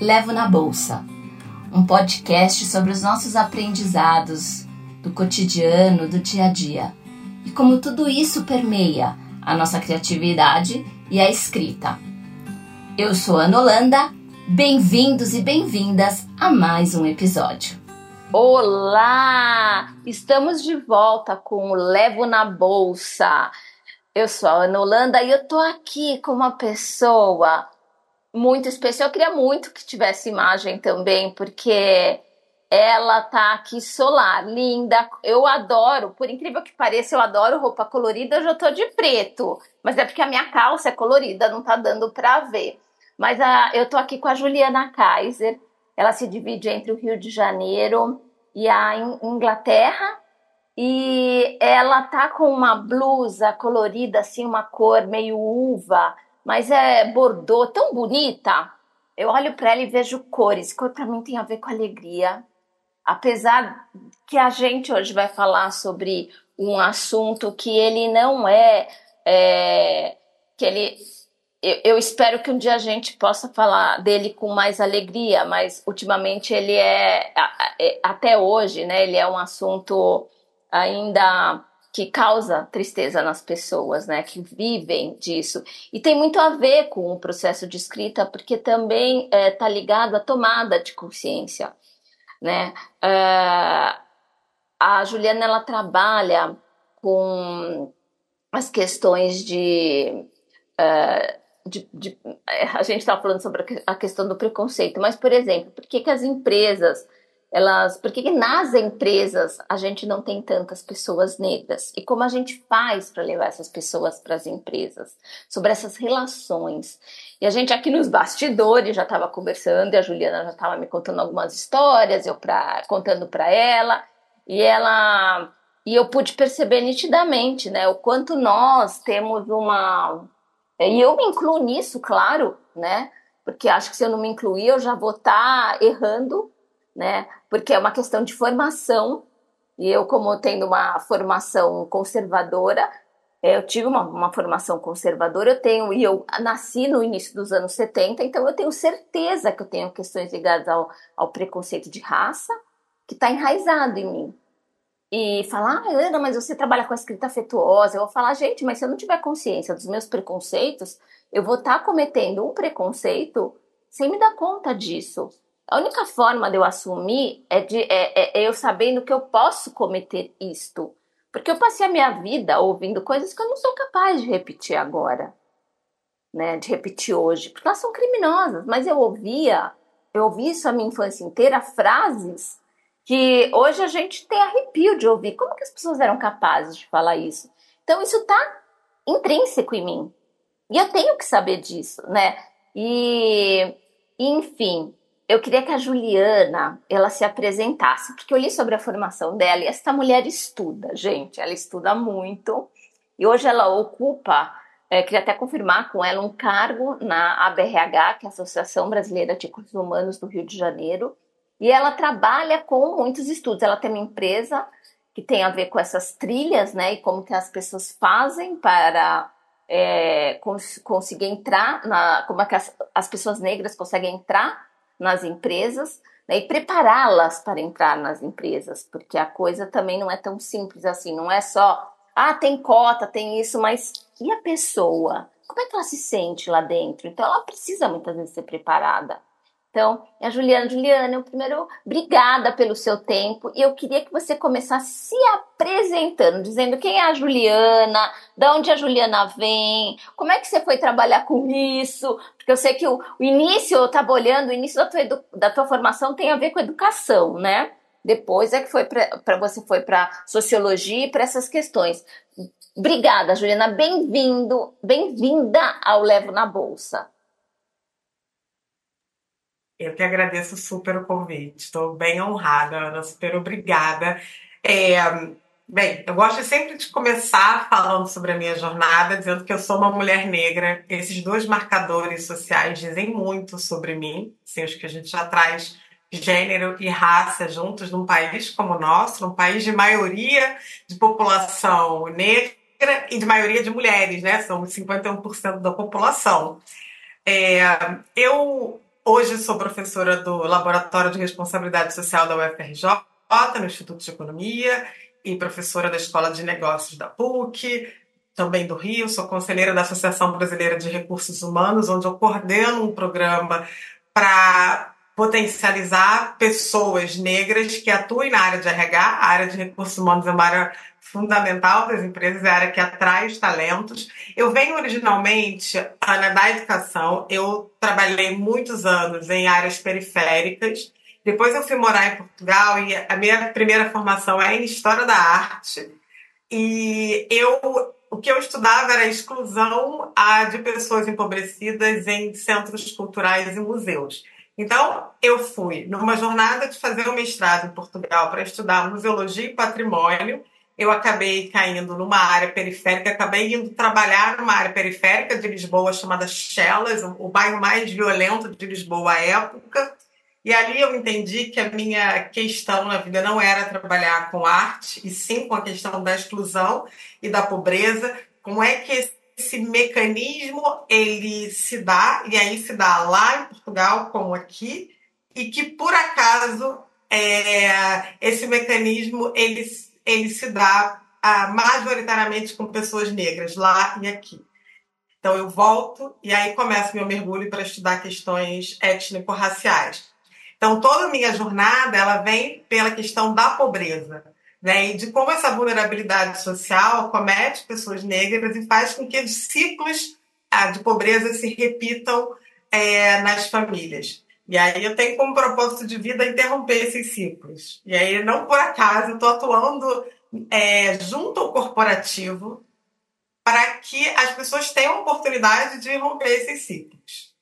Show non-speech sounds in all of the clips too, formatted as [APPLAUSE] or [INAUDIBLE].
Levo na Bolsa, um podcast sobre os nossos aprendizados do cotidiano, do dia a dia e como tudo isso permeia a nossa criatividade e a escrita. Eu sou Ana Holanda, bem-vindos e bem-vindas a mais um episódio. Olá! Estamos de volta com o Levo na Bolsa. Eu sou a Ana Holanda e eu tô aqui com uma pessoa muito especial. Eu queria muito que tivesse imagem também, porque ela tá aqui solar, linda. Eu adoro, por incrível que pareça, eu adoro roupa colorida. Eu já tô de preto, mas é porque a minha calça é colorida, não tá dando pra ver. Mas a, eu tô aqui com a Juliana Kaiser. Ela se divide entre o Rio de Janeiro e a Inglaterra. E ela tá com uma blusa colorida, assim, uma cor meio uva, mas é bordô, tão bonita. Eu olho para ela e vejo cores. Cor para mim tem a ver com alegria. Apesar que a gente hoje vai falar sobre um assunto que ele não é, é que ele eu, eu, espero que um dia a gente possa falar dele com mais alegria, mas ultimamente ele é, é, até hoje, né, ele é um assunto ainda que causa tristeza nas pessoas, né, que vivem disso. E tem muito a ver com o processo de escrita, porque também está é, tá ligado à tomada de consciência, né. Uh, a Juliana, ela trabalha com as questões de... Uh, de, de, é, a gente estava falando sobre a questão do preconceito, mas, por exemplo, por que, que as empresas, elas, por que, que nas empresas a gente não tem tantas pessoas negras? E como a gente faz para levar essas pessoas para as empresas? Sobre essas relações. E a gente aqui nos bastidores já estava conversando, e a Juliana já estava me contando algumas histórias, eu pra, contando para ela, e ela. E eu pude perceber nitidamente, né, o quanto nós temos uma e eu me incluo nisso, claro, né? Porque acho que se eu não me incluir, eu já vou estar tá errando, né? Porque é uma questão de formação. E eu, como tendo uma formação conservadora, é, eu tive uma, uma formação conservadora, eu tenho, e eu nasci no início dos anos 70, então eu tenho certeza que eu tenho questões ligadas ao, ao preconceito de raça, que está enraizado em mim e falar, ah, Ana, mas você trabalha com a escrita afetuosa. Eu vou falar, gente, mas se eu não tiver consciência dos meus preconceitos, eu vou estar tá cometendo um preconceito sem me dar conta disso. A única forma de eu assumir é, de, é, é, é eu sabendo que eu posso cometer isto. Porque eu passei a minha vida ouvindo coisas que eu não sou capaz de repetir agora. Né, de repetir hoje, porque elas são criminosas, mas eu ouvia, eu ouvi isso a minha infância inteira, frases que hoje a gente tem arrepio de ouvir. Como que as pessoas eram capazes de falar isso? Então isso está intrínseco em mim. E eu tenho que saber disso, né? E, enfim, eu queria que a Juliana ela se apresentasse, porque eu li sobre a formação dela e essa mulher estuda, gente, ela estuda muito. E hoje ela ocupa, é, queria até confirmar com ela, um cargo na ABRH, que é a Associação Brasileira de Recursos Humanos do Rio de Janeiro, e ela trabalha com muitos estudos. Ela tem uma empresa que tem a ver com essas trilhas, né? E como que as pessoas fazem para é, cons conseguir entrar na, como é que as, as pessoas negras conseguem entrar nas empresas né, e prepará-las para entrar nas empresas, porque a coisa também não é tão simples assim, não é só ah, tem cota, tem isso, mas e a pessoa? Como é que ela se sente lá dentro? Então ela precisa muitas vezes ser preparada. Então, é a Juliana. Juliana, primeiro, obrigada pelo seu tempo. E eu queria que você começasse se apresentando, dizendo quem é a Juliana, de onde a Juliana vem, como é que você foi trabalhar com isso. Porque eu sei que o, o início, eu estava olhando, o início da tua, da tua formação tem a ver com educação, né? Depois é que foi para você foi para sociologia e para essas questões. Obrigada, Juliana. Bem-vindo, bem-vinda ao Levo na Bolsa. Eu que agradeço super o convite. Estou bem honrada, Ana, super obrigada. É, bem, eu gosto sempre de começar falando sobre a minha jornada, dizendo que eu sou uma mulher negra. Esses dois marcadores sociais dizem muito sobre mim, assim, os que a gente já traz gênero e raça juntos num país como o nosso, num país de maioria de população negra e de maioria de mulheres, né? Somos 51% da população. É, eu hoje sou professora do Laboratório de Responsabilidade Social da UFRJ, no Instituto de Economia, e professora da Escola de Negócios da PUC, também do Rio. Sou conselheira da Associação Brasileira de Recursos Humanos, onde eu coordeno um programa para potencializar pessoas negras que atuem na área de RH. A área de recursos humanos é uma área fundamental das empresas, é a área que atrai os talentos. Eu venho originalmente, Ana, da educação. Eu trabalhei muitos anos em áreas periféricas. Depois eu fui morar em Portugal e a minha primeira formação é em História da Arte. E eu o que eu estudava era a exclusão de pessoas empobrecidas em centros culturais e museus. Então, eu fui numa jornada de fazer um mestrado em Portugal para estudar museologia e patrimônio. Eu acabei caindo numa área periférica, acabei indo trabalhar numa área periférica de Lisboa chamada Chelas, o bairro mais violento de Lisboa à época. E ali eu entendi que a minha questão na vida não era trabalhar com arte, e sim com a questão da exclusão e da pobreza. Como é que esse mecanismo ele se dá, e aí se dá lá em Portugal como aqui, e que por acaso é, esse mecanismo ele, ele se dá ah, majoritariamente com pessoas negras lá e aqui. Então eu volto e aí começo meu mergulho para estudar questões étnico-raciais. Então, toda a minha jornada ela vem pela questão da pobreza. Né, e de como essa vulnerabilidade social comete pessoas negras e faz com que os ciclos ah, de pobreza se repitam é, nas famílias. E aí eu tenho como propósito de vida interromper esses ciclos. E aí, não por acaso, eu estou atuando é, junto ao corporativo para que as pessoas tenham a oportunidade de romper esses ciclos.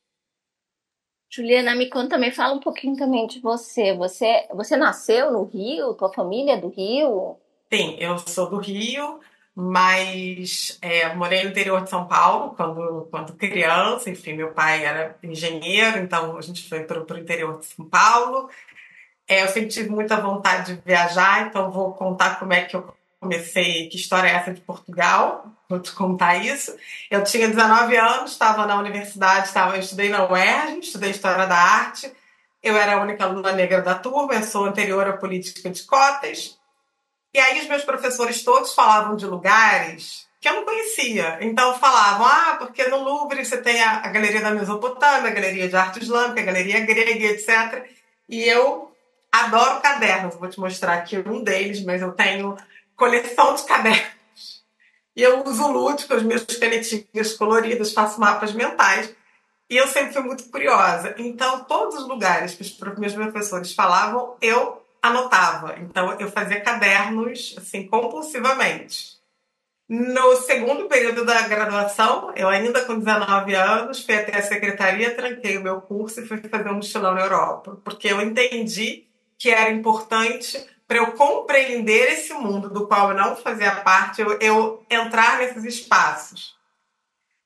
Juliana, me conta também, fala um pouquinho também de você. Você, você nasceu no Rio? Tua família é do Rio? Sim, eu sou do Rio, mas é, morei no interior de São Paulo quando, quando criança. Enfim, meu pai era engenheiro, então a gente foi para o interior de São Paulo. É, eu sempre tive muita vontade de viajar, então vou contar como é que eu comecei, que história é essa de Portugal, vou te contar isso. Eu tinha 19 anos, estava na universidade, estava, estudei na UERJ, estudei História da Arte, eu era a única aluna negra da turma, eu sou anterior à política de cotas, e aí os meus professores todos falavam de lugares que eu não conhecia. Então falavam, ah, porque no Louvre você tem a, a Galeria da Mesopotâmia, a Galeria de Arte Islâmica, a Galeria Grega, etc. E eu adoro cadernos, vou te mostrar aqui um deles, mas eu tenho coleção de cadernos. E eu uso lúdico, as minhas canetinhas coloridas, faço mapas mentais. E eu sempre fui muito curiosa. Então, todos os lugares que os meus professores falavam, eu anotava. Então, eu fazia cadernos, assim, compulsivamente. No segundo período da graduação, eu ainda com 19 anos, fui até a secretaria, tranquei o meu curso e fui fazer um mochilão na Europa. Porque eu entendi que era importante para eu compreender esse mundo do qual eu não fazia parte, eu, eu, entrar nesses espaços.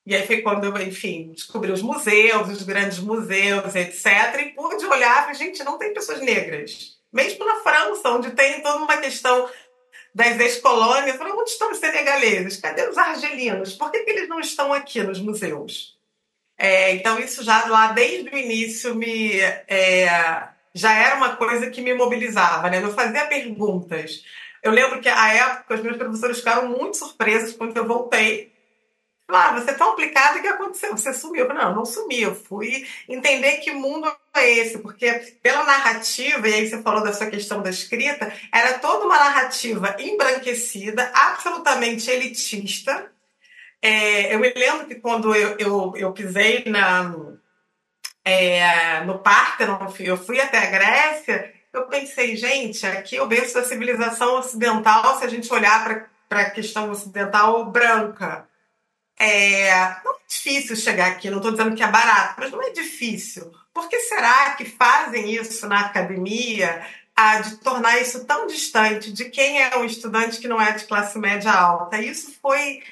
E aí foi quando eu, enfim, descobri os museus, os grandes museus, etc. E pude olhar e gente, não tem pessoas negras. Mesmo na França, onde tem toda uma questão das ex-colônias, falei, onde estão os senegaleses? Cadê os argelinos? Por que, que eles não estão aqui nos museus? É, então, isso já lá desde o início me, é, já era uma coisa que me mobilizava, né? Eu fazia perguntas. Eu lembro que, à época, os meus professores ficaram muito surpresos quando eu voltei. Ah, você é tão aplicada, o que aconteceu? Você sumiu. Não, não sumi. Eu fui entender que mundo é esse, porque pela narrativa, e aí você falou dessa questão da escrita, era toda uma narrativa embranquecida, absolutamente elitista. É, eu me lembro que quando eu, eu, eu pisei na, é, no Parthenon, eu fui até a Grécia, eu pensei, gente, aqui é o da civilização ocidental, se a gente olhar para a questão ocidental branca. É, não é difícil chegar aqui, não estou dizendo que é barato, mas não é difícil. Por que será que fazem isso na academia, a, de tornar isso tão distante de quem é um estudante que não é de classe média alta? Isso foi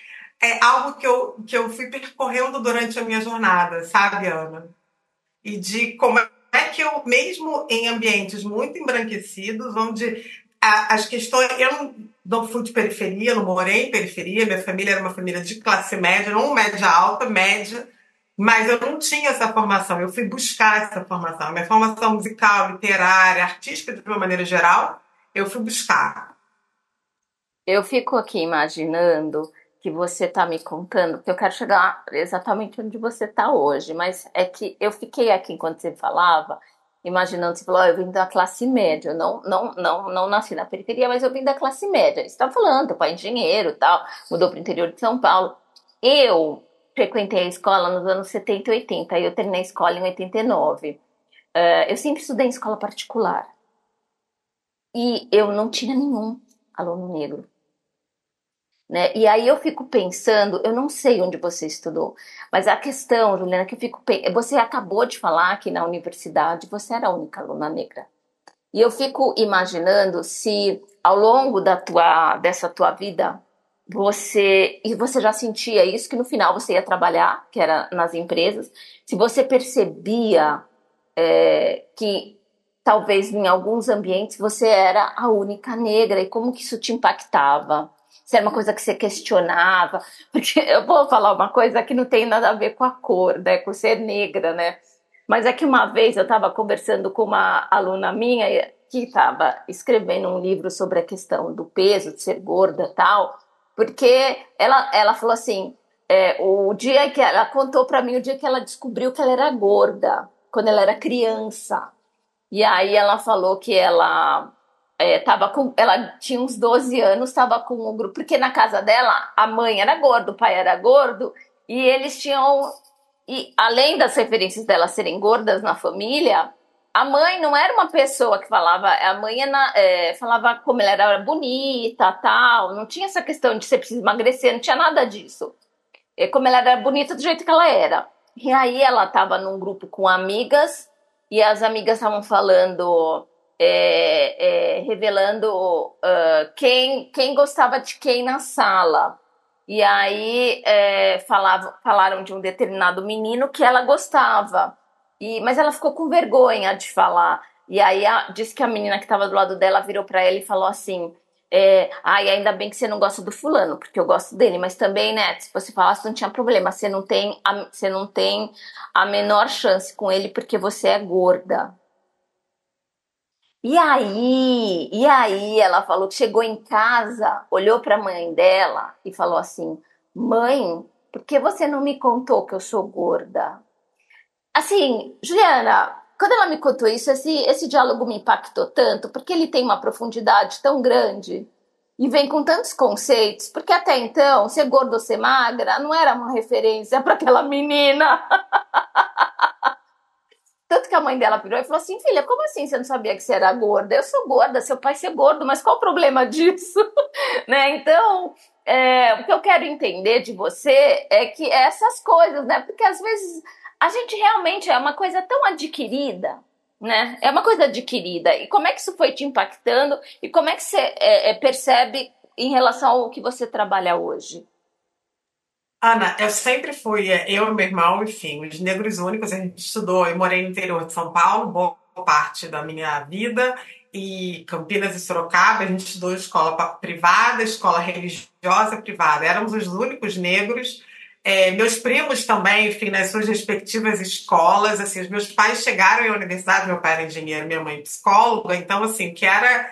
é, algo que eu, que eu fui percorrendo durante a minha jornada, sabe, Ana? e de como é que eu, mesmo em ambientes muito embranquecidos, onde as questões. Eu não, não fui de periferia, não morei em periferia, minha família era uma família de classe média, não média alta, média. Mas eu não tinha essa formação, eu fui buscar essa formação. Minha formação musical, literária, artística, de uma maneira geral, eu fui buscar. Eu fico aqui imaginando que você está me contando, que eu quero chegar exatamente onde você está hoje, mas é que eu fiquei aqui enquanto você falava, imaginando, você falou, oh, eu vim da classe média, eu não, não, não, não nasci na periferia, mas eu vim da classe média. Você está falando, pai é engenheiro tal, mudou para o interior de São Paulo. Eu frequentei a escola nos anos 70 e 80, e eu terminei a escola em 89. Uh, eh, eu sempre estudei em escola particular. E eu não tinha nenhum aluno negro. Né? E aí eu fico pensando, eu não sei onde você estudou, mas a questão, Juliana, que eu fico você acabou de falar que na universidade você era a única aluna negra. E eu fico imaginando se ao longo da tua, dessa tua vida você e você já sentia isso que no final você ia trabalhar, que era nas empresas, se você percebia é, que talvez em alguns ambientes você era a única negra e como que isso te impactava? Se era uma coisa que você questionava, [LAUGHS] porque eu vou falar uma coisa que não tem nada a ver com a cor, né, com ser negra, né? Mas é que uma vez eu estava conversando com uma aluna minha que estava escrevendo um livro sobre a questão do peso, de ser gorda tal, porque ela, ela falou assim, é, o dia que ela contou para mim o dia que ela descobriu que ela era gorda, quando ela era criança. E aí ela falou que ela é, tava com, ela tinha uns 12 anos, estava com um grupo, porque na casa dela a mãe era gorda, o pai era gordo, e eles tinham, e além das referências dela serem gordas na família, a mãe não era uma pessoa que falava, a mãe é, falava como ela era bonita, tal, não tinha essa questão de você precisa emagrecer, não tinha nada disso. É como ela era bonita do jeito que ela era. E aí ela estava num grupo com amigas e as amigas estavam falando, é, é, revelando uh, quem, quem gostava de quem na sala. E aí é, falava, falaram de um determinado menino que ela gostava. E, mas ela ficou com vergonha de falar. E aí a, disse que a menina que estava do lado dela virou para ela e falou assim: é, ai, ainda bem que você não gosta do fulano, porque eu gosto dele, mas também, né, se você falasse, não tinha problema, você não tem a, você não tem a menor chance com ele porque você é gorda. E aí, e aí ela falou que chegou em casa, olhou para a mãe dela e falou assim: "Mãe, por que você não me contou que eu sou gorda?" Assim, Juliana, quando ela me contou isso, esse, esse diálogo me impactou tanto, porque ele tem uma profundidade tão grande e vem com tantos conceitos, porque até então, ser gordo ou ser magra não era uma referência para aquela menina. [LAUGHS] Tanto que a mãe dela virou e falou assim: filha, como assim você não sabia que você era gorda? Eu sou gorda, seu pai ser gordo, mas qual o problema disso? [LAUGHS] né? Então, é, o que eu quero entender de você é que essas coisas, né? Porque às vezes a gente realmente é uma coisa tão adquirida, né? É uma coisa adquirida. E como é que isso foi te impactando? E como é que você é, é, percebe em relação ao que você trabalha hoje? Ana, eu sempre fui, é, eu e meu irmão, enfim, os negros únicos, a gente estudou, eu morei no interior de São Paulo, boa parte da minha vida, e Campinas e Sorocaba, a gente estudou escola privada, escola religiosa privada. Éramos os únicos negros é, meus primos também, enfim, nas suas respectivas escolas, assim, os meus pais chegaram à universidade, meu pai era engenheiro, minha mãe psicóloga, então, assim, que era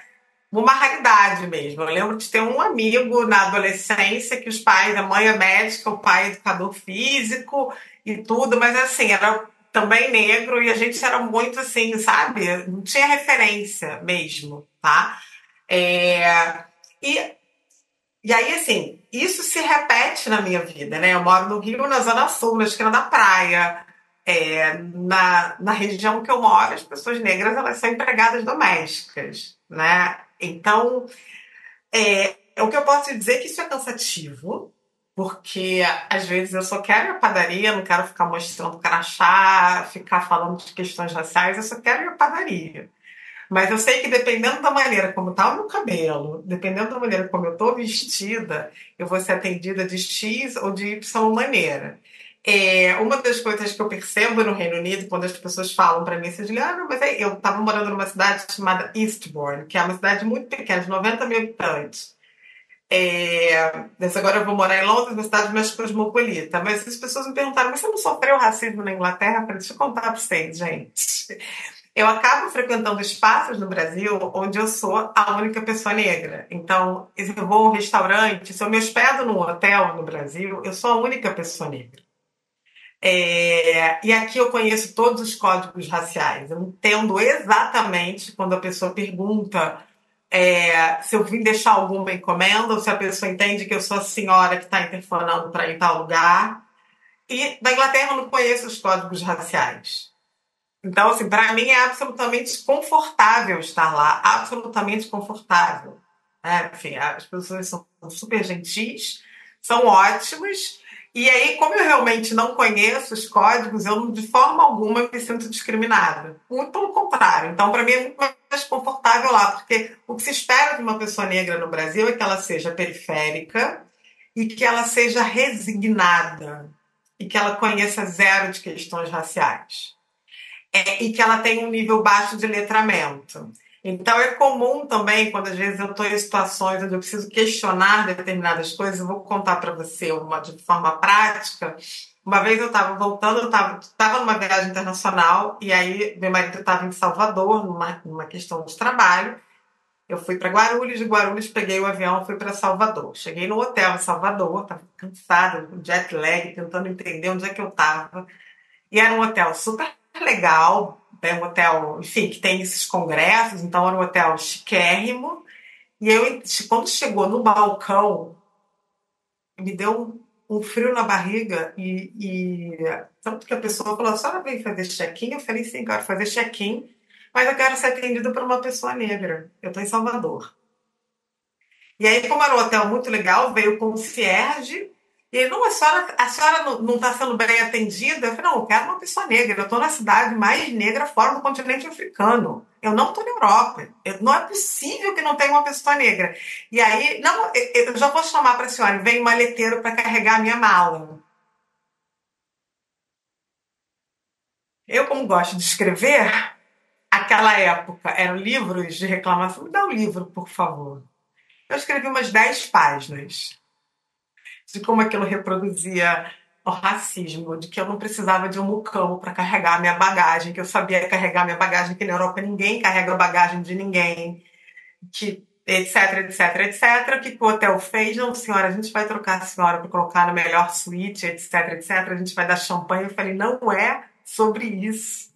uma raridade mesmo. Eu lembro de ter um amigo na adolescência que os pais, a mãe é médica, o pai é educador físico e tudo, mas assim, era também negro e a gente era muito assim, sabe? Não tinha referência mesmo, tá? É... E e aí, assim, isso se repete na minha vida, né? Eu moro no Rio, na Zona Sul, na esquina da praia. É, na, na região que eu moro, as pessoas negras elas são empregadas domésticas, né? Então, é, o que eu posso dizer é que isso é cansativo, porque às vezes eu só quero ir à padaria, não quero ficar mostrando crachá, ficar falando de questões raciais, eu só quero ir à padaria. Mas eu sei que dependendo da maneira como está o meu cabelo, dependendo da maneira como eu estou vestida, eu vou ser atendida de X ou de Y maneira. É, uma das coisas que eu percebo no Reino Unido, quando as pessoas falam para mim, você diz, ah, não, mas é, eu estava morando numa cidade chamada Eastbourne, que é uma cidade muito pequena, de 90 mil habitantes. É, agora eu vou morar em Londres, uma cidade mais cosmopolita. Mas as pessoas me perguntaram, mas você não sofreu racismo na Inglaterra? Eu falei, deixa eu contar para vocês, gente. Eu acabo frequentando espaços no Brasil onde eu sou a única pessoa negra. Então, se eu vou a um restaurante, se eu me hospedo num hotel no Brasil, eu sou a única pessoa negra. É, e aqui eu conheço todos os códigos raciais. Eu entendo exatamente quando a pessoa pergunta é, se eu vim deixar alguma encomenda, ou se a pessoa entende que eu sou a senhora que está interfonando para ir em tal lugar. E na Inglaterra eu não conheço os códigos raciais. Então, assim, para mim é absolutamente confortável estar lá, absolutamente confortável. É, enfim, as pessoas são super gentis, são ótimas, e aí, como eu realmente não conheço os códigos, eu de forma alguma me sinto discriminada. Muito pelo contrário. Então, para mim, é muito mais confortável lá, porque o que se espera de uma pessoa negra no Brasil é que ela seja periférica e que ela seja resignada e que ela conheça zero de questões raciais. É, e que ela tenha um nível baixo de letramento. Então é comum também, quando às vezes eu estou em situações onde eu preciso questionar determinadas coisas, eu vou contar para você uma, de forma prática. Uma vez eu estava voltando, eu estava numa viagem internacional, e aí meu marido estava em Salvador, numa, numa questão de trabalho. Eu fui para Guarulhos, de Guarulhos peguei o avião, fui para Salvador. Cheguei no hotel em Salvador, estava cansada, com jet lag, tentando entender onde é que eu estava. E era um hotel super legal, é um hotel, enfim, que tem esses congressos, então era um hotel chiquérrimo. E eu, quando chegou no balcão, me deu um, frio na barriga e, e, tanto que a pessoa falou, a senhora veio fazer check-in? Eu falei, sim, quero fazer check-in, mas eu quero ser atendida por uma pessoa negra. Eu estou em Salvador. E aí, como era um hotel muito legal, veio o concierge e ele, não, a senhora, a senhora não está sendo bem atendida? Eu falei, não, eu quero uma pessoa negra. Eu estou na cidade mais negra fora do continente africano. Eu não estou na Europa. Eu, não é possível que não tenha uma pessoa negra. E aí, não, eu já vou chamar para a senhora. Vem um maleteiro para carregar a minha mala. Eu, como gosto de escrever, aquela época eram livros de reclamação. Me dá um livro, por favor. Eu escrevi umas 10 páginas de como aquilo reproduzia o racismo, de que eu não precisava de um mucamo para carregar minha bagagem, que eu sabia carregar minha bagagem, que na Europa ninguém carrega a bagagem de ninguém, que etc, etc, etc. O que o hotel fez? Não, senhora, a gente vai trocar a senhora para colocar na melhor suíte, etc, etc. A gente vai dar champanhe. Eu falei, não é sobre isso.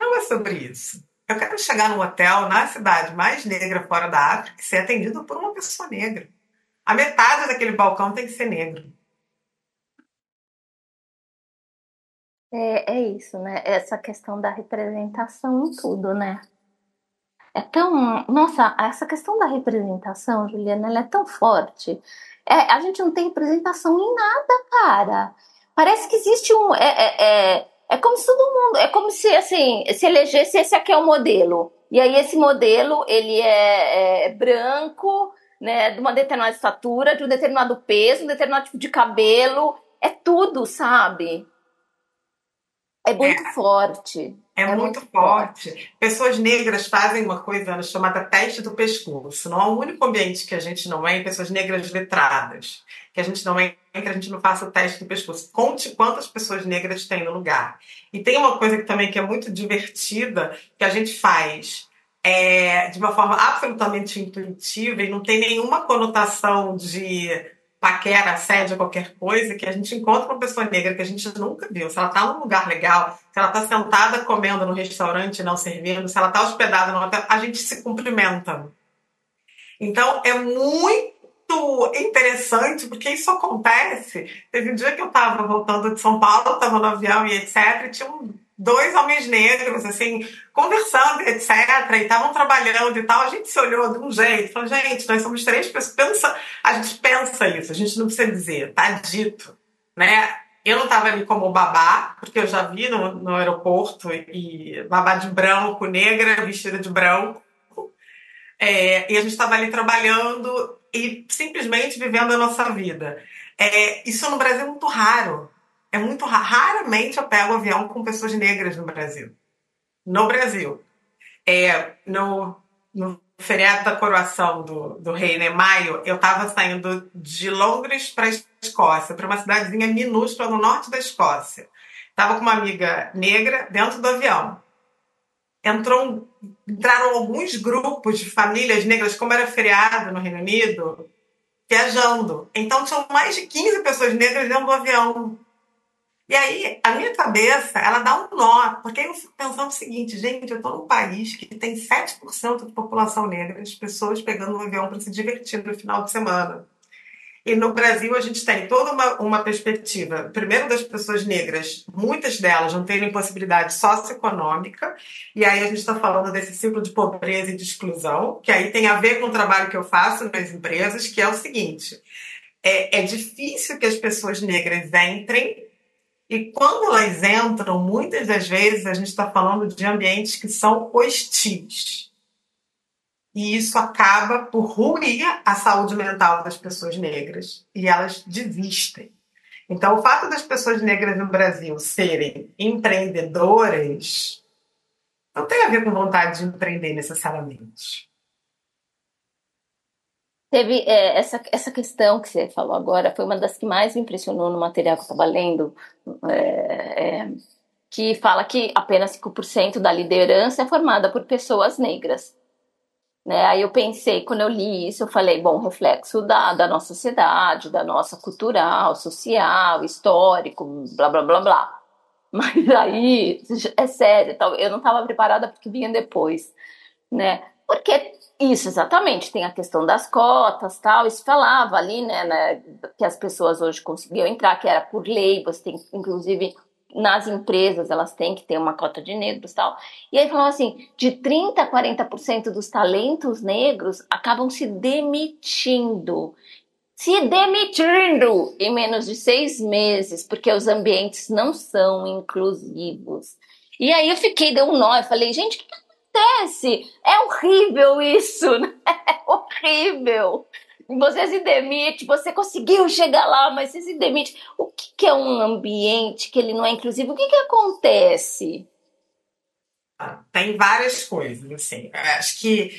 Não é sobre isso. Eu quero chegar num hotel na cidade mais negra fora da África e ser atendido por uma pessoa negra. A metade daquele balcão tem que ser negro. É, é isso, né? Essa questão da representação em tudo, né? É tão. Nossa, essa questão da representação, Juliana, ela é tão forte. É, a gente não tem representação em nada, cara. Parece que existe um. É, é, é, é como se todo mundo. É como se, assim, se elegesse esse aqui é o modelo. E aí, esse modelo, ele é, é branco, né, de uma determinada estatura, de um determinado peso, um determinado tipo de cabelo, é tudo, sabe? É muito é, forte. É, é muito, muito forte. forte. Pessoas negras fazem uma coisa chamada teste do pescoço. Não é o único ambiente que a gente não é em pessoas negras letradas. Que a gente não é que a gente não faça o teste do pescoço. Conte quantas pessoas negras tem no lugar. E tem uma coisa que também que é muito divertida que a gente faz é, de uma forma absolutamente intuitiva e não tem nenhuma conotação de paquera, assédio, qualquer coisa, que a gente encontra uma pessoa negra que a gente nunca viu. Se ela está num lugar legal, se ela está sentada comendo no restaurante não servindo, se ela está hospedada no hotel, a gente se cumprimenta. Então é muito interessante, porque isso acontece. Teve um dia que eu estava voltando de São Paulo, estava no avião e etc. E tinha um dois homens negros, assim, conversando, etc. E estavam trabalhando e tal. A gente se olhou de um jeito, falou, gente, nós somos três pessoas. Pensa, a gente pensa isso, a gente não precisa dizer, tá dito, né? Eu não estava ali como babá, porque eu já vi no, no aeroporto e babá de branco, negra, vestida de branco. É, e a gente estava ali trabalhando e simplesmente vivendo a nossa vida. É, isso no Brasil é muito raro. É muito raramente eu pego avião com pessoas negras no Brasil. No Brasil. É, no, no feriado da coroação do, do rei, né, maio, eu estava saindo de Londres para Escócia, para uma cidadezinha minúscula no norte da Escócia. Estava com uma amiga negra dentro do avião. Entrou, entraram alguns grupos de famílias negras, como era feriado no Reino Unido, viajando. Então tinham mais de 15 pessoas negras dentro do avião. E aí, a minha cabeça, ela dá um nó, porque eu fico pensando o seguinte, gente, eu estou num país que tem 7% de população negra, as pessoas pegando um avião para se divertir no final de semana. E no Brasil a gente tem toda uma, uma perspectiva, primeiro das pessoas negras, muitas delas não terem possibilidade socioeconômica, e aí a gente está falando desse ciclo de pobreza e de exclusão, que aí tem a ver com o trabalho que eu faço nas empresas, que é o seguinte: é, é difícil que as pessoas negras entrem e quando elas entram, muitas das vezes a gente está falando de ambientes que são hostis. E isso acaba por ruir a saúde mental das pessoas negras. E elas desistem. Então, o fato das pessoas negras no Brasil serem empreendedoras não tem a ver com vontade de empreender necessariamente. Teve é, essa, essa questão que você falou agora, foi uma das que mais me impressionou no material que eu estava lendo, é, é, que fala que apenas 5% da liderança é formada por pessoas negras. Né? Aí eu pensei, quando eu li isso, eu falei, bom, reflexo da, da nossa sociedade, da nossa cultural, social, histórico, blá, blá, blá, blá. Mas aí, é sério, eu não estava preparada porque vinha depois, né? Porque isso, exatamente. Tem a questão das cotas, tal. Isso falava ali, né, né, que as pessoas hoje conseguiam entrar, que era por lei. Você tem, inclusive, nas empresas, elas têm que ter uma cota de negros, tal. E aí falava assim, de 30 a 40% dos talentos negros acabam se demitindo. Se demitindo em menos de seis meses, porque os ambientes não são inclusivos. E aí eu fiquei, deu um nó, eu falei, gente, o que acontece? É horrível isso, [LAUGHS] né? É horrível. Você se demite, você conseguiu chegar lá, mas você se demite. O que, que é um ambiente que ele não é inclusivo? O que, que acontece? Tem várias coisas, assim. Acho que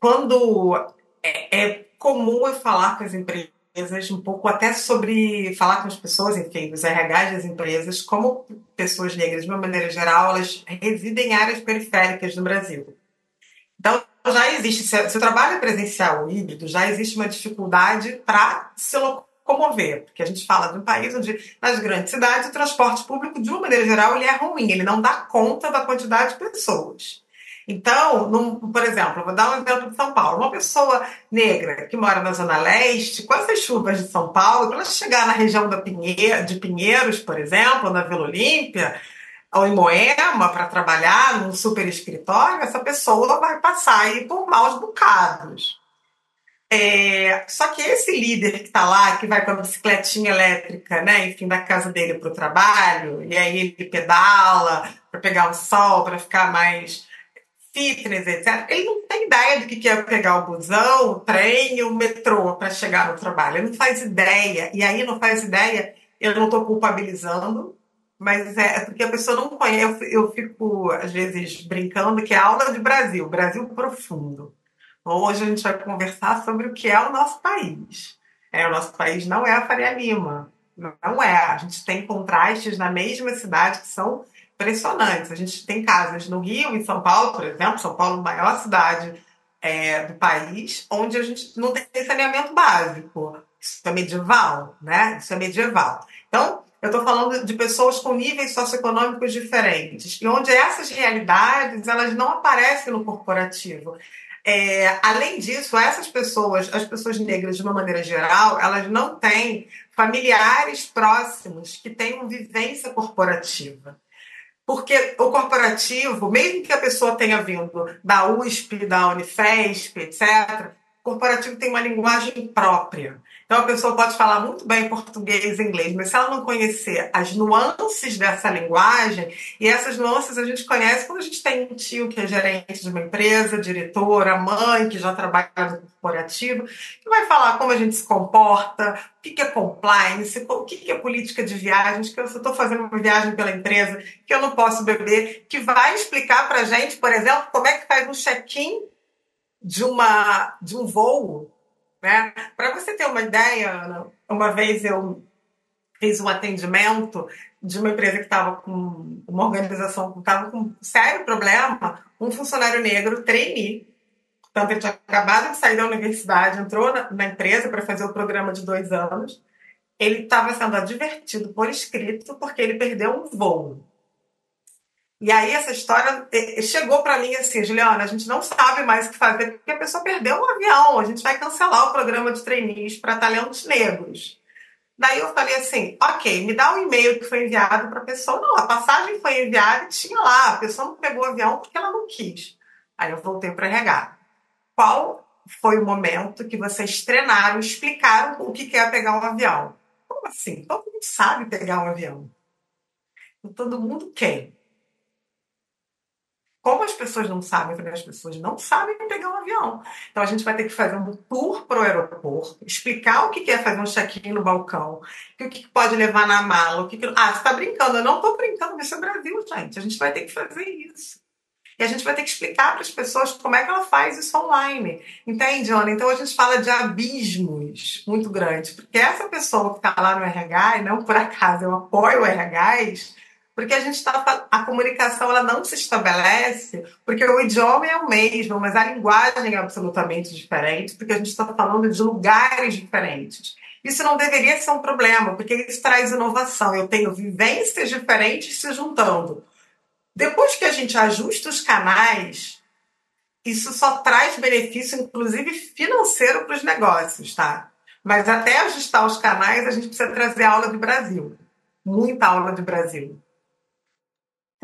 quando é, é comum eu falar com as empresas empresas, um pouco até sobre falar com as pessoas, enfim, dos RH das empresas, como pessoas negras, de uma maneira geral, elas residem em áreas periféricas no Brasil. Então, já existe, se o trabalho é presencial ou híbrido, já existe uma dificuldade para se locomover, porque a gente fala de um país onde, nas grandes cidades, o transporte público, de uma maneira geral, ele é ruim, ele não dá conta da quantidade de pessoas. Então, num, por exemplo, vou dar um exemplo de São Paulo. Uma pessoa negra que mora na Zona Leste, com essas chuvas de São Paulo, quando ela chegar na região de Pinheiros, por exemplo, na Vila Olímpia, ou em Moema, para trabalhar num super escritório, essa pessoa vai passar aí por maus bocados. É, só que esse líder que está lá, que vai com a bicicletinha elétrica, né, enfim, da casa dele para o trabalho, e aí ele pedala para pegar o sol, para ficar mais fitness, etc., ele não tem ideia do que é pegar o busão, o trem o metrô para chegar no trabalho. Ele não faz ideia. E aí não faz ideia, eu não estou culpabilizando, mas é, é porque a pessoa não conhece. Eu, eu fico, às vezes, brincando que é aula de Brasil, Brasil profundo. Hoje a gente vai conversar sobre o que é o nosso país. É, o nosso país não é a Faria Lima. Não é. A gente tem contrastes na mesma cidade que são impressionantes. A gente tem casas no Rio, em São Paulo, por exemplo, São Paulo, maior cidade é, do país, onde a gente não tem saneamento básico. Isso é medieval, né? Isso é medieval. Então, eu estou falando de pessoas com níveis socioeconômicos diferentes, e onde essas realidades elas não aparecem no corporativo. É, além disso, essas pessoas, as pessoas negras de uma maneira geral, elas não têm familiares próximos que tenham vivência corporativa. Porque o corporativo, mesmo que a pessoa tenha vindo da USP, da Unifesp, etc., o corporativo tem uma linguagem própria. Então a pessoa pode falar muito bem português e inglês, mas se ela não conhecer as nuances dessa linguagem, e essas nuances a gente conhece quando a gente tem um tio que é gerente de uma empresa, diretora, mãe que já trabalha no corporativo, que vai falar como a gente se comporta, o que é compliance, o que é política de viagens, que eu estou fazendo uma viagem pela empresa, que eu não posso beber, que vai explicar para a gente, por exemplo, como é que faz um check-in de, uma, de um voo. Né? Para você ter uma ideia, Ana, uma vez eu fiz um atendimento de uma empresa que estava com uma organização que estava com um sério problema, um funcionário negro trainee. Portanto, ele tinha acabado de sair da universidade, entrou na, na empresa para fazer o programa de dois anos. Ele estava sendo advertido por escrito porque ele perdeu um voo. E aí essa história chegou para mim assim, Juliana, a gente não sabe mais o que fazer porque a pessoa perdeu um avião, a gente vai cancelar o programa de trainees para talentos negros. Daí eu falei assim, ok, me dá um e-mail que foi enviado para a pessoa. Não, a passagem foi enviada e tinha lá, a pessoa não pegou o avião porque ela não quis. Aí eu voltei para RH. Qual foi o momento que vocês treinaram, explicaram o que é pegar um avião? Como assim? Todo mundo sabe pegar um avião. Todo mundo quer. Como as pessoas não sabem, as pessoas não sabem pegar um avião. Então a gente vai ter que fazer um tour para o aeroporto, explicar o que é fazer um check-in no balcão, o que pode levar na mala, o que. Ah, você está brincando? Eu não estou brincando, isso é Brasil, gente. A gente vai ter que fazer isso. E a gente vai ter que explicar para as pessoas como é que ela faz isso online. Entende, Ana? Então a gente fala de abismos muito grandes. Porque essa pessoa que está lá no RH, não por acaso eu apoio o RH, porque a gente está a comunicação ela não se estabelece porque o idioma é o mesmo, mas a linguagem é absolutamente diferente, porque a gente está falando de lugares diferentes. Isso não deveria ser um problema, porque isso traz inovação. Eu tenho vivências diferentes se juntando. Depois que a gente ajusta os canais, isso só traz benefício, inclusive financeiro, para os negócios, tá? Mas até ajustar os canais, a gente precisa trazer aula de Brasil. Muita aula de Brasil.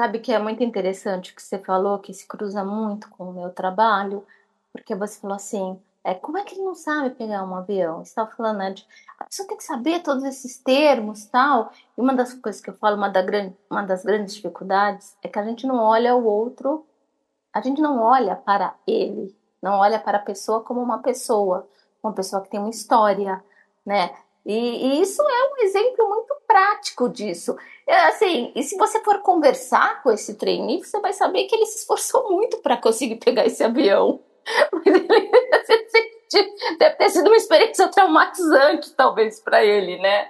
Sabe que é muito interessante o que você falou, que se cruza muito com o meu trabalho, porque você falou assim, é, como é que ele não sabe pegar um avião? Estava falando, né, de, a pessoa tem que saber todos esses termos tal. E uma das coisas que eu falo, uma, da grande, uma das grandes dificuldades, é que a gente não olha o outro, a gente não olha para ele, não olha para a pessoa como uma pessoa, uma pessoa que tem uma história, né? E, e, isso é um exemplo muito prático disso. É assim, e se você for conversar com esse trainee, você vai saber que ele se esforçou muito para conseguir pegar esse avião. [LAUGHS] [LAUGHS] Deve ter sido uma experiência traumatizante, talvez, para ele, né?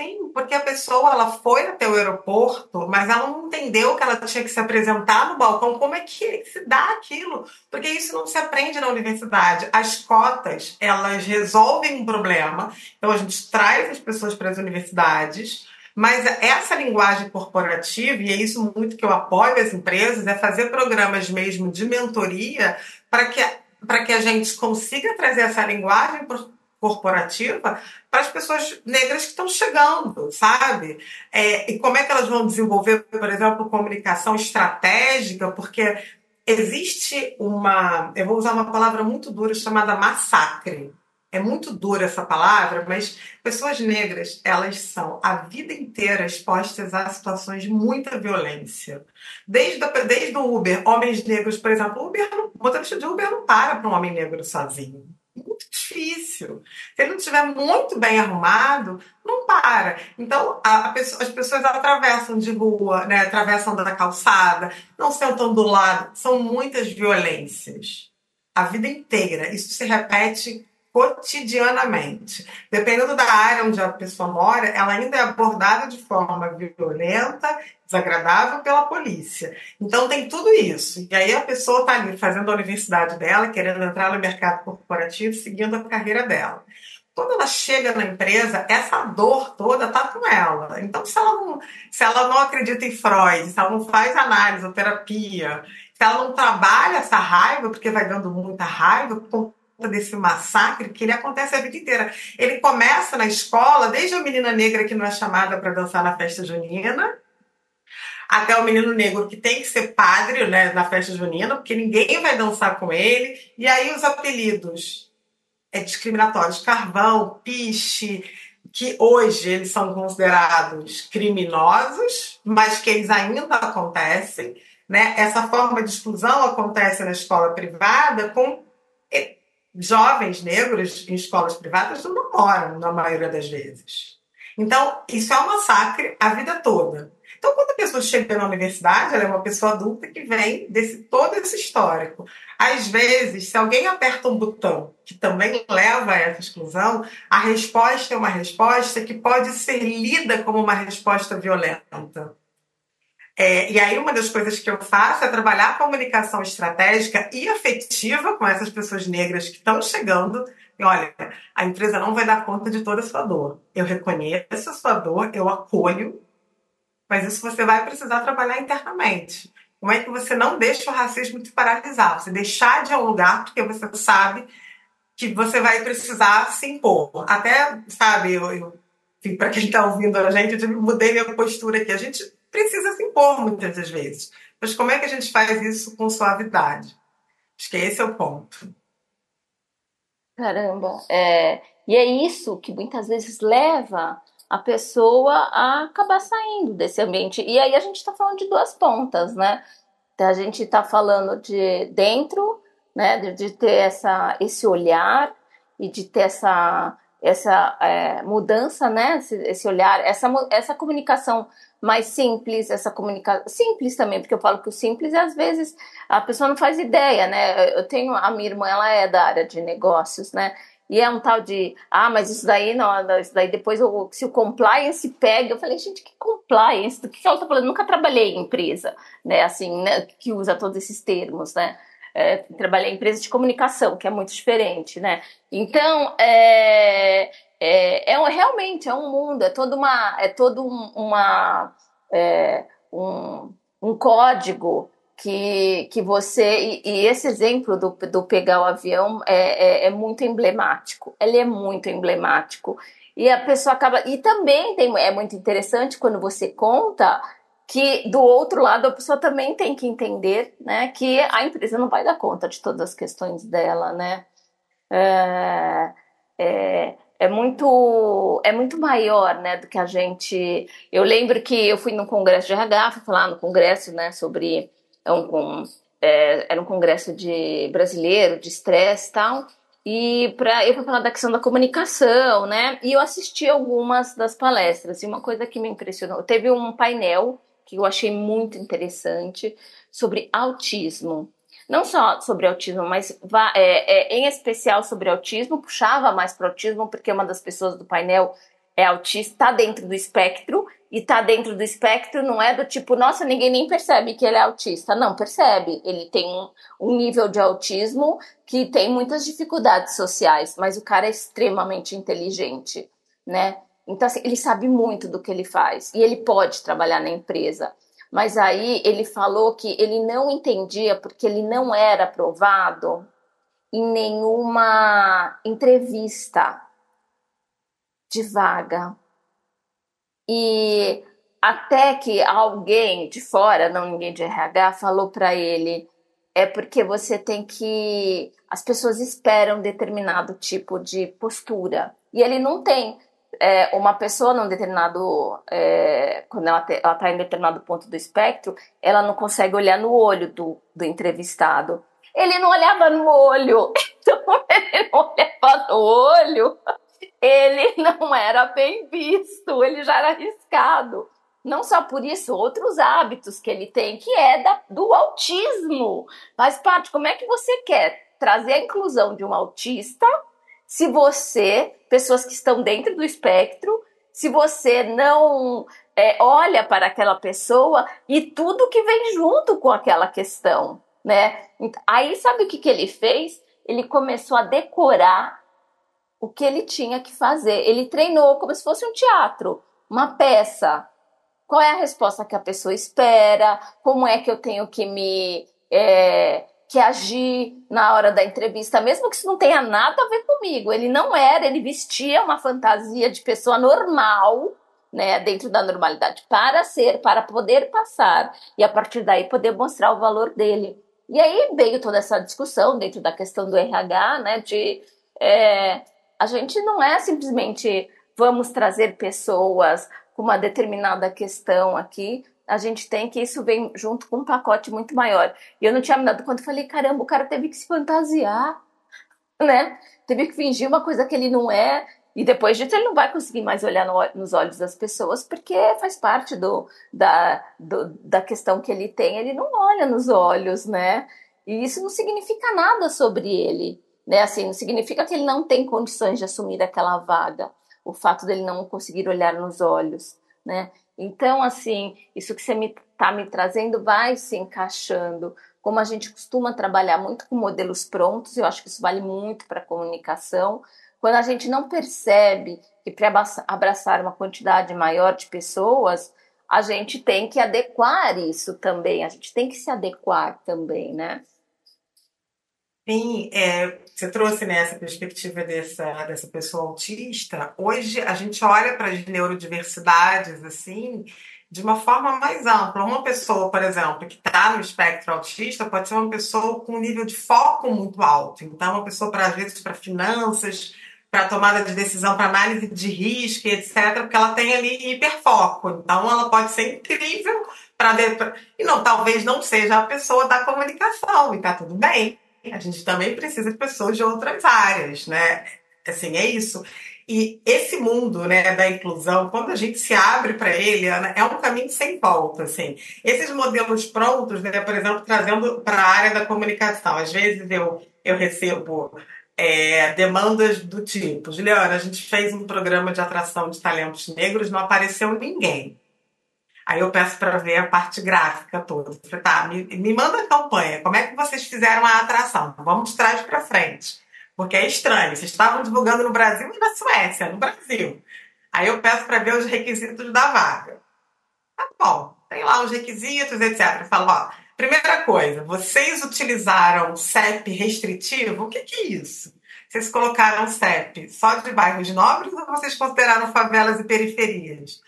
Sim, porque a pessoa ela foi até o aeroporto, mas ela não entendeu que ela tinha que se apresentar no balcão. Como é que se dá aquilo? Porque isso não se aprende na universidade. As cotas, elas resolvem um problema. Então a gente traz as pessoas para as universidades, mas essa linguagem corporativa, e é isso muito que eu apoio as empresas, é fazer programas mesmo de mentoria para que, para que a gente consiga trazer essa linguagem corporativa para as pessoas negras que estão chegando, sabe? É, e como é que elas vão desenvolver, por exemplo, comunicação estratégica, porque existe uma, eu vou usar uma palavra muito dura chamada massacre. É muito dura essa palavra, mas pessoas negras, elas são a vida inteira expostas a situações de muita violência. Desde, desde o Uber, homens negros, por exemplo, Uber, o motorista de Uber não para para um homem negro sozinho muito difícil. Se ele não estiver muito bem arrumado, não para. Então, a, a pessoa, as pessoas atravessam de rua, né, atravessam da calçada, não sentam do lado. São muitas violências. A vida inteira. Isso se repete cotidianamente. Dependendo da área onde a pessoa mora, ela ainda é abordada de forma violenta, desagradável pela polícia. Então tem tudo isso. E aí a pessoa está ali fazendo a universidade dela, querendo entrar no mercado corporativo, seguindo a carreira dela. Quando ela chega na empresa, essa dor toda está com ela. Então, se ela, não, se ela não acredita em Freud, se ela não faz análise ou terapia, se ela não trabalha essa raiva, porque vai dando muita raiva, desse massacre que ele acontece a vida inteira. Ele começa na escola, desde a menina negra que não é chamada para dançar na festa junina, até o menino negro que tem que ser padre né, na festa junina, porque ninguém vai dançar com ele. E aí os apelidos é discriminatórios, carvão, piche, que hoje eles são considerados criminosos, mas que eles ainda acontecem. Né? Essa forma de exclusão acontece na escola privada com jovens negros em escolas privadas não moram na maioria das vezes. Então, isso é um massacre a vida toda. Então, quando a pessoa chega na universidade, ela é uma pessoa adulta que vem desse todo esse histórico. Às vezes, se alguém aperta um botão que também leva a essa exclusão, a resposta é uma resposta que pode ser lida como uma resposta violenta. É, e aí, uma das coisas que eu faço é trabalhar a comunicação estratégica e afetiva com essas pessoas negras que estão chegando. E olha, a empresa não vai dar conta de toda a sua dor. Eu reconheço a sua dor, eu acolho, mas isso você vai precisar trabalhar internamente. Como é que você não deixa o racismo te paralisar? Você deixar de lugar porque você sabe que você vai precisar se impor. Até, sabe, eu, eu para quem está ouvindo a gente, eu mudei minha postura aqui. A gente precisa se impor muitas das vezes. Mas como é que a gente faz isso com suavidade? Acho que esse é o ponto. Caramba, é, e é isso que muitas vezes leva a pessoa a acabar saindo desse ambiente. E aí a gente está falando de duas pontas, né? A gente está falando de dentro, né? De, de, ter essa, esse olhar e de ter essa, essa é, mudança, né? Esse, esse olhar, essa, essa comunicação mais simples, essa comunicação simples também, porque eu falo que o simples às vezes a pessoa não faz ideia, né? Eu tenho a minha irmã, ela é da área de negócios, né? E é um tal de, ah, mas isso daí não, isso daí depois eu, se o compliance pega, eu falei, gente, que compliance? Do que ela tá falando? Eu nunca trabalhei em empresa, né? Assim, né? que usa todos esses termos, né? É, trabalhei em empresa de comunicação, que é muito diferente, né? Então, é, é, é realmente é um mundo, é todo uma, é todo um, uma, é, um, um código que, que você. E, e, esse exemplo do, do pegar o avião é, é, é, muito emblemático. Ele é muito emblemático. E a pessoa acaba. E também tem, é muito interessante quando você conta que do outro lado a pessoa também tem que entender né, que a empresa não vai dar conta de todas as questões dela, né? É, é, é muito é muito maior, né, do que a gente. Eu lembro que eu fui num congresso de RH, fui falar no congresso, né, sobre um, é, era um congresso de brasileiro de estresse, tal. E para eu fui falar da questão da comunicação, né? E eu assisti algumas das palestras. E uma coisa que me impressionou, teve um painel que eu achei muito interessante sobre autismo não só sobre autismo, mas é, é, em especial sobre autismo, puxava mais para autismo, porque uma das pessoas do painel é autista, está dentro do espectro, e está dentro do espectro não é do tipo, nossa, ninguém nem percebe que ele é autista. Não, percebe. Ele tem um nível de autismo que tem muitas dificuldades sociais, mas o cara é extremamente inteligente, né? Então, assim, ele sabe muito do que ele faz e ele pode trabalhar na empresa. Mas aí ele falou que ele não entendia porque ele não era aprovado em nenhuma entrevista de vaga. E até que alguém de fora, não ninguém de RH, falou para ele: é porque você tem que. As pessoas esperam determinado tipo de postura. E ele não tem é, uma pessoa num determinado. É, quando ela está em determinado ponto do espectro, ela não consegue olhar no olho do, do entrevistado. Ele não olhava no olho. [LAUGHS] Então, ele não olhava no olho. Ele [LAUGHS] não era bem visto, ele já era arriscado. Não só por isso, outros hábitos que ele tem, que é da, do autismo. Faz parte. Como é que você quer trazer a inclusão de um autista se você, pessoas que estão dentro do espectro, se você não é, olha para aquela pessoa e tudo que vem junto com aquela questão, né? Aí sabe o que, que ele fez? Ele começou a decorar o que ele tinha que fazer. Ele treinou como se fosse um teatro, uma peça. Qual é a resposta que a pessoa espera? Como é que eu tenho que me é, que agir na hora da entrevista, mesmo que isso não tenha nada a ver comigo. Ele não era, ele vestia uma fantasia de pessoa normal, né, dentro da normalidade, para ser, para poder passar e a partir daí poder mostrar o valor dele. E aí veio toda essa discussão dentro da questão do RH, né, de é, a gente não é simplesmente vamos trazer pessoas com uma determinada questão aqui, a gente tem que isso vem junto com um pacote muito maior. E eu não tinha me dado eu falei, caramba, o cara teve que se fantasiar, né? Teve que fingir uma coisa que ele não é. E depois disso ele não vai conseguir mais olhar no, nos olhos das pessoas, porque faz parte do, da, do, da questão que ele tem, ele não olha nos olhos, né? E isso não significa nada sobre ele, né? Assim, não significa que ele não tem condições de assumir aquela vaga, o fato dele não conseguir olhar nos olhos, né? Então, assim, isso que você está me, tá me trazendo vai se encaixando. Como a gente costuma trabalhar muito com modelos prontos, eu acho que isso vale muito para a comunicação, quando a gente não percebe que para abraçar uma quantidade maior de pessoas, a gente tem que adequar isso também, a gente tem que se adequar também, né? Sim, é, você trouxe nessa né, perspectiva dessa, dessa pessoa autista. Hoje a gente olha para as neurodiversidades assim de uma forma mais ampla. Uma pessoa, por exemplo, que está no espectro autista pode ser uma pessoa com um nível de foco muito alto. Então, uma pessoa para às vezes para finanças, para tomada de decisão, para análise de risco, etc., porque ela tem ali hiperfoco. Então, ela pode ser incrível para. E não, talvez não seja a pessoa da comunicação, e está tudo bem. A gente também precisa de pessoas de outras áreas, né? Assim, é isso. E esse mundo né, da inclusão, quando a gente se abre para ele, é um caminho sem volta. Assim. Esses modelos prontos, né, por exemplo, trazendo para a área da comunicação. Às vezes eu, eu recebo é, demandas do tipo: Juliana, a gente fez um programa de atração de talentos negros, não apareceu ninguém. Aí eu peço para ver a parte gráfica toda. falei, tá, me, me manda a campanha, como é que vocês fizeram a atração? Vamos de trás para frente. Porque é estranho, vocês estavam divulgando no Brasil e na Suécia, no Brasil. Aí eu peço para ver os requisitos da vaga. Tá bom, tem lá os requisitos, etc. Eu falo, ó, Primeira coisa, vocês utilizaram CEP restritivo? O que, que é isso? Vocês colocaram CEP só de bairros nobres ou vocês consideraram favelas e periferias?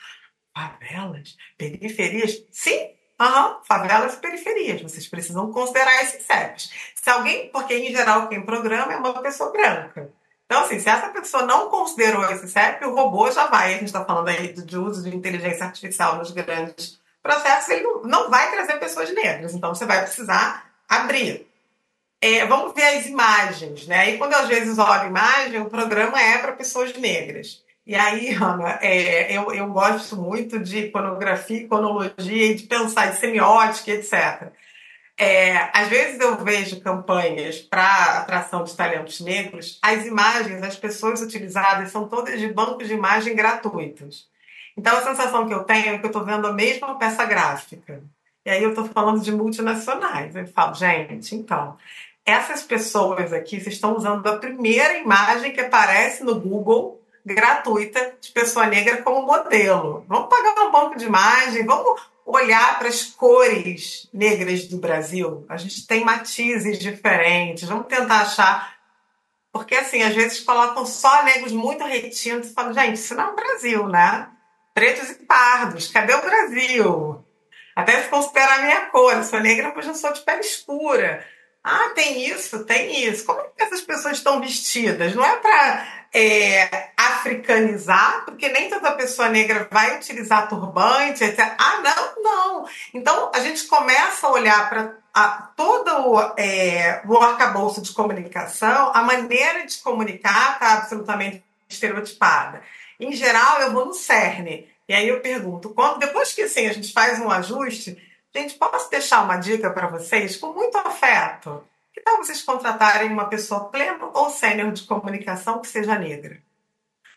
Favelas? Periferias? Sim, uhum, favelas e periferias. Vocês precisam considerar esses CEPs. Se alguém, porque em geral quem programa é uma pessoa branca. Então, assim, se essa pessoa não considerou esse CEP, o robô já vai. A gente está falando aí de uso de inteligência artificial nos grandes processo ele não, não vai trazer pessoas negras, então você vai precisar abrir. É, vamos ver as imagens, né? E quando às vezes olho a imagem, o programa é para pessoas negras. E aí, Ana, é, eu, eu gosto muito de iconografia, iconologia e de pensar em semiótica, etc. É, às vezes eu vejo campanhas para atração de talentos negros, as imagens, as pessoas utilizadas são todas de bancos de imagem gratuitos. Então a sensação que eu tenho é que eu estou vendo a mesma peça gráfica. E aí eu estou falando de multinacionais. Eu falo, gente, então, essas pessoas aqui, vocês estão usando a primeira imagem que aparece no Google gratuita de pessoa negra como modelo. Vamos pagar um banco de imagem, vamos olhar para as cores negras do Brasil. A gente tem matizes diferentes, vamos tentar achar. Porque, assim, às vezes colocam só negros muito retintos e falam, gente, isso não é o Brasil, né? pretos e pardos. Cadê o Brasil? Até se considerar a minha cor, eu sou negra, mas eu sou de pele escura. Ah, tem isso, tem isso. Como é que essas pessoas estão vestidas? Não é para é, africanizar, porque nem toda pessoa negra vai utilizar turbante, etc. Ah, não, não. Então a gente começa a olhar para todo o, é, o arcabouço de comunicação, a maneira de comunicar está absolutamente estereotipada. Em geral, eu vou no cerne. E aí eu pergunto, quando, depois que assim, a gente faz um ajuste, gente, posso deixar uma dica para vocês com muito afeto? Que tal vocês contratarem uma pessoa plena ou sênior de comunicação que seja negra?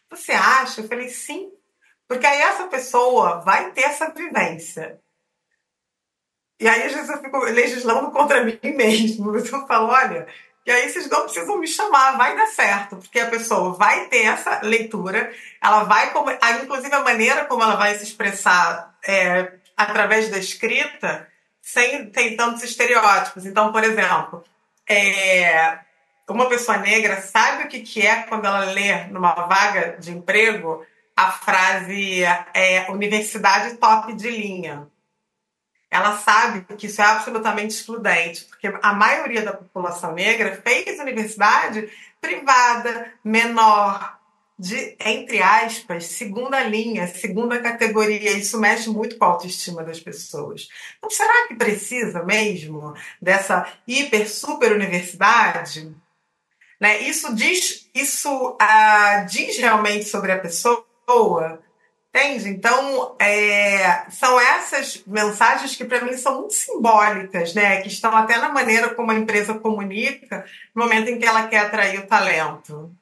Você acha? Eu falei, sim. Porque aí essa pessoa vai ter essa vivência. E aí, às vezes, eu fico legislando contra mim mesmo. [LAUGHS] Eu falo, olha, e aí vocês não precisam me chamar, vai dar certo, porque a pessoa vai ter essa leitura, ela vai, inclusive a maneira como ela vai se expressar é, através da escrita, sem ter tantos estereótipos. Então, por exemplo, é, uma pessoa negra sabe o que, que é quando ela lê numa vaga de emprego a frase é, universidade top de linha ela sabe que isso é absolutamente excludente, porque a maioria da população negra fez universidade privada, menor, de, entre aspas, segunda linha, segunda categoria. Isso mexe muito com a autoestima das pessoas. Então, será que precisa mesmo dessa hiper, super universidade? Né? Isso diz, isso uh, diz realmente sobre a pessoa, entende? Então, é, são essas mensagens que para mim são muito simbólicas, né? Que estão até na maneira como a empresa comunica no momento em que ela quer atrair o talento.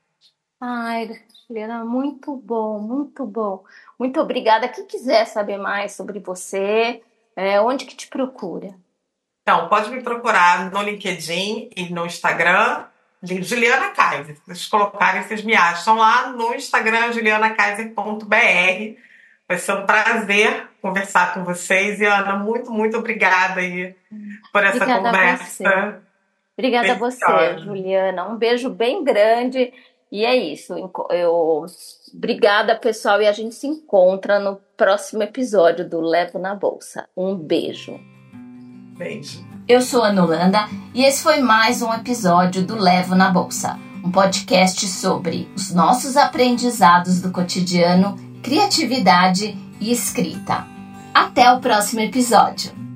Ai, Juliana, muito bom, muito bom. Muito obrigada. Quem quiser saber mais sobre você, é, onde que te procura? Então, pode me procurar no LinkedIn e no Instagram, Juliana Kaiser. Se vocês colocarem, vocês me acham lá no Instagram, julianakaiser.br. Vai ser um prazer conversar com vocês. E, Ana, muito, muito obrigada aí por essa obrigada conversa. A obrigada a você, Juliana. Um beijo bem grande. E é isso. Eu, obrigada, pessoal. E a gente se encontra no próximo episódio do Levo na Bolsa. Um beijo. Beijo. Eu sou a Ana Holanda e esse foi mais um episódio do Levo na Bolsa, um podcast sobre os nossos aprendizados do cotidiano, criatividade e escrita. Até o próximo episódio!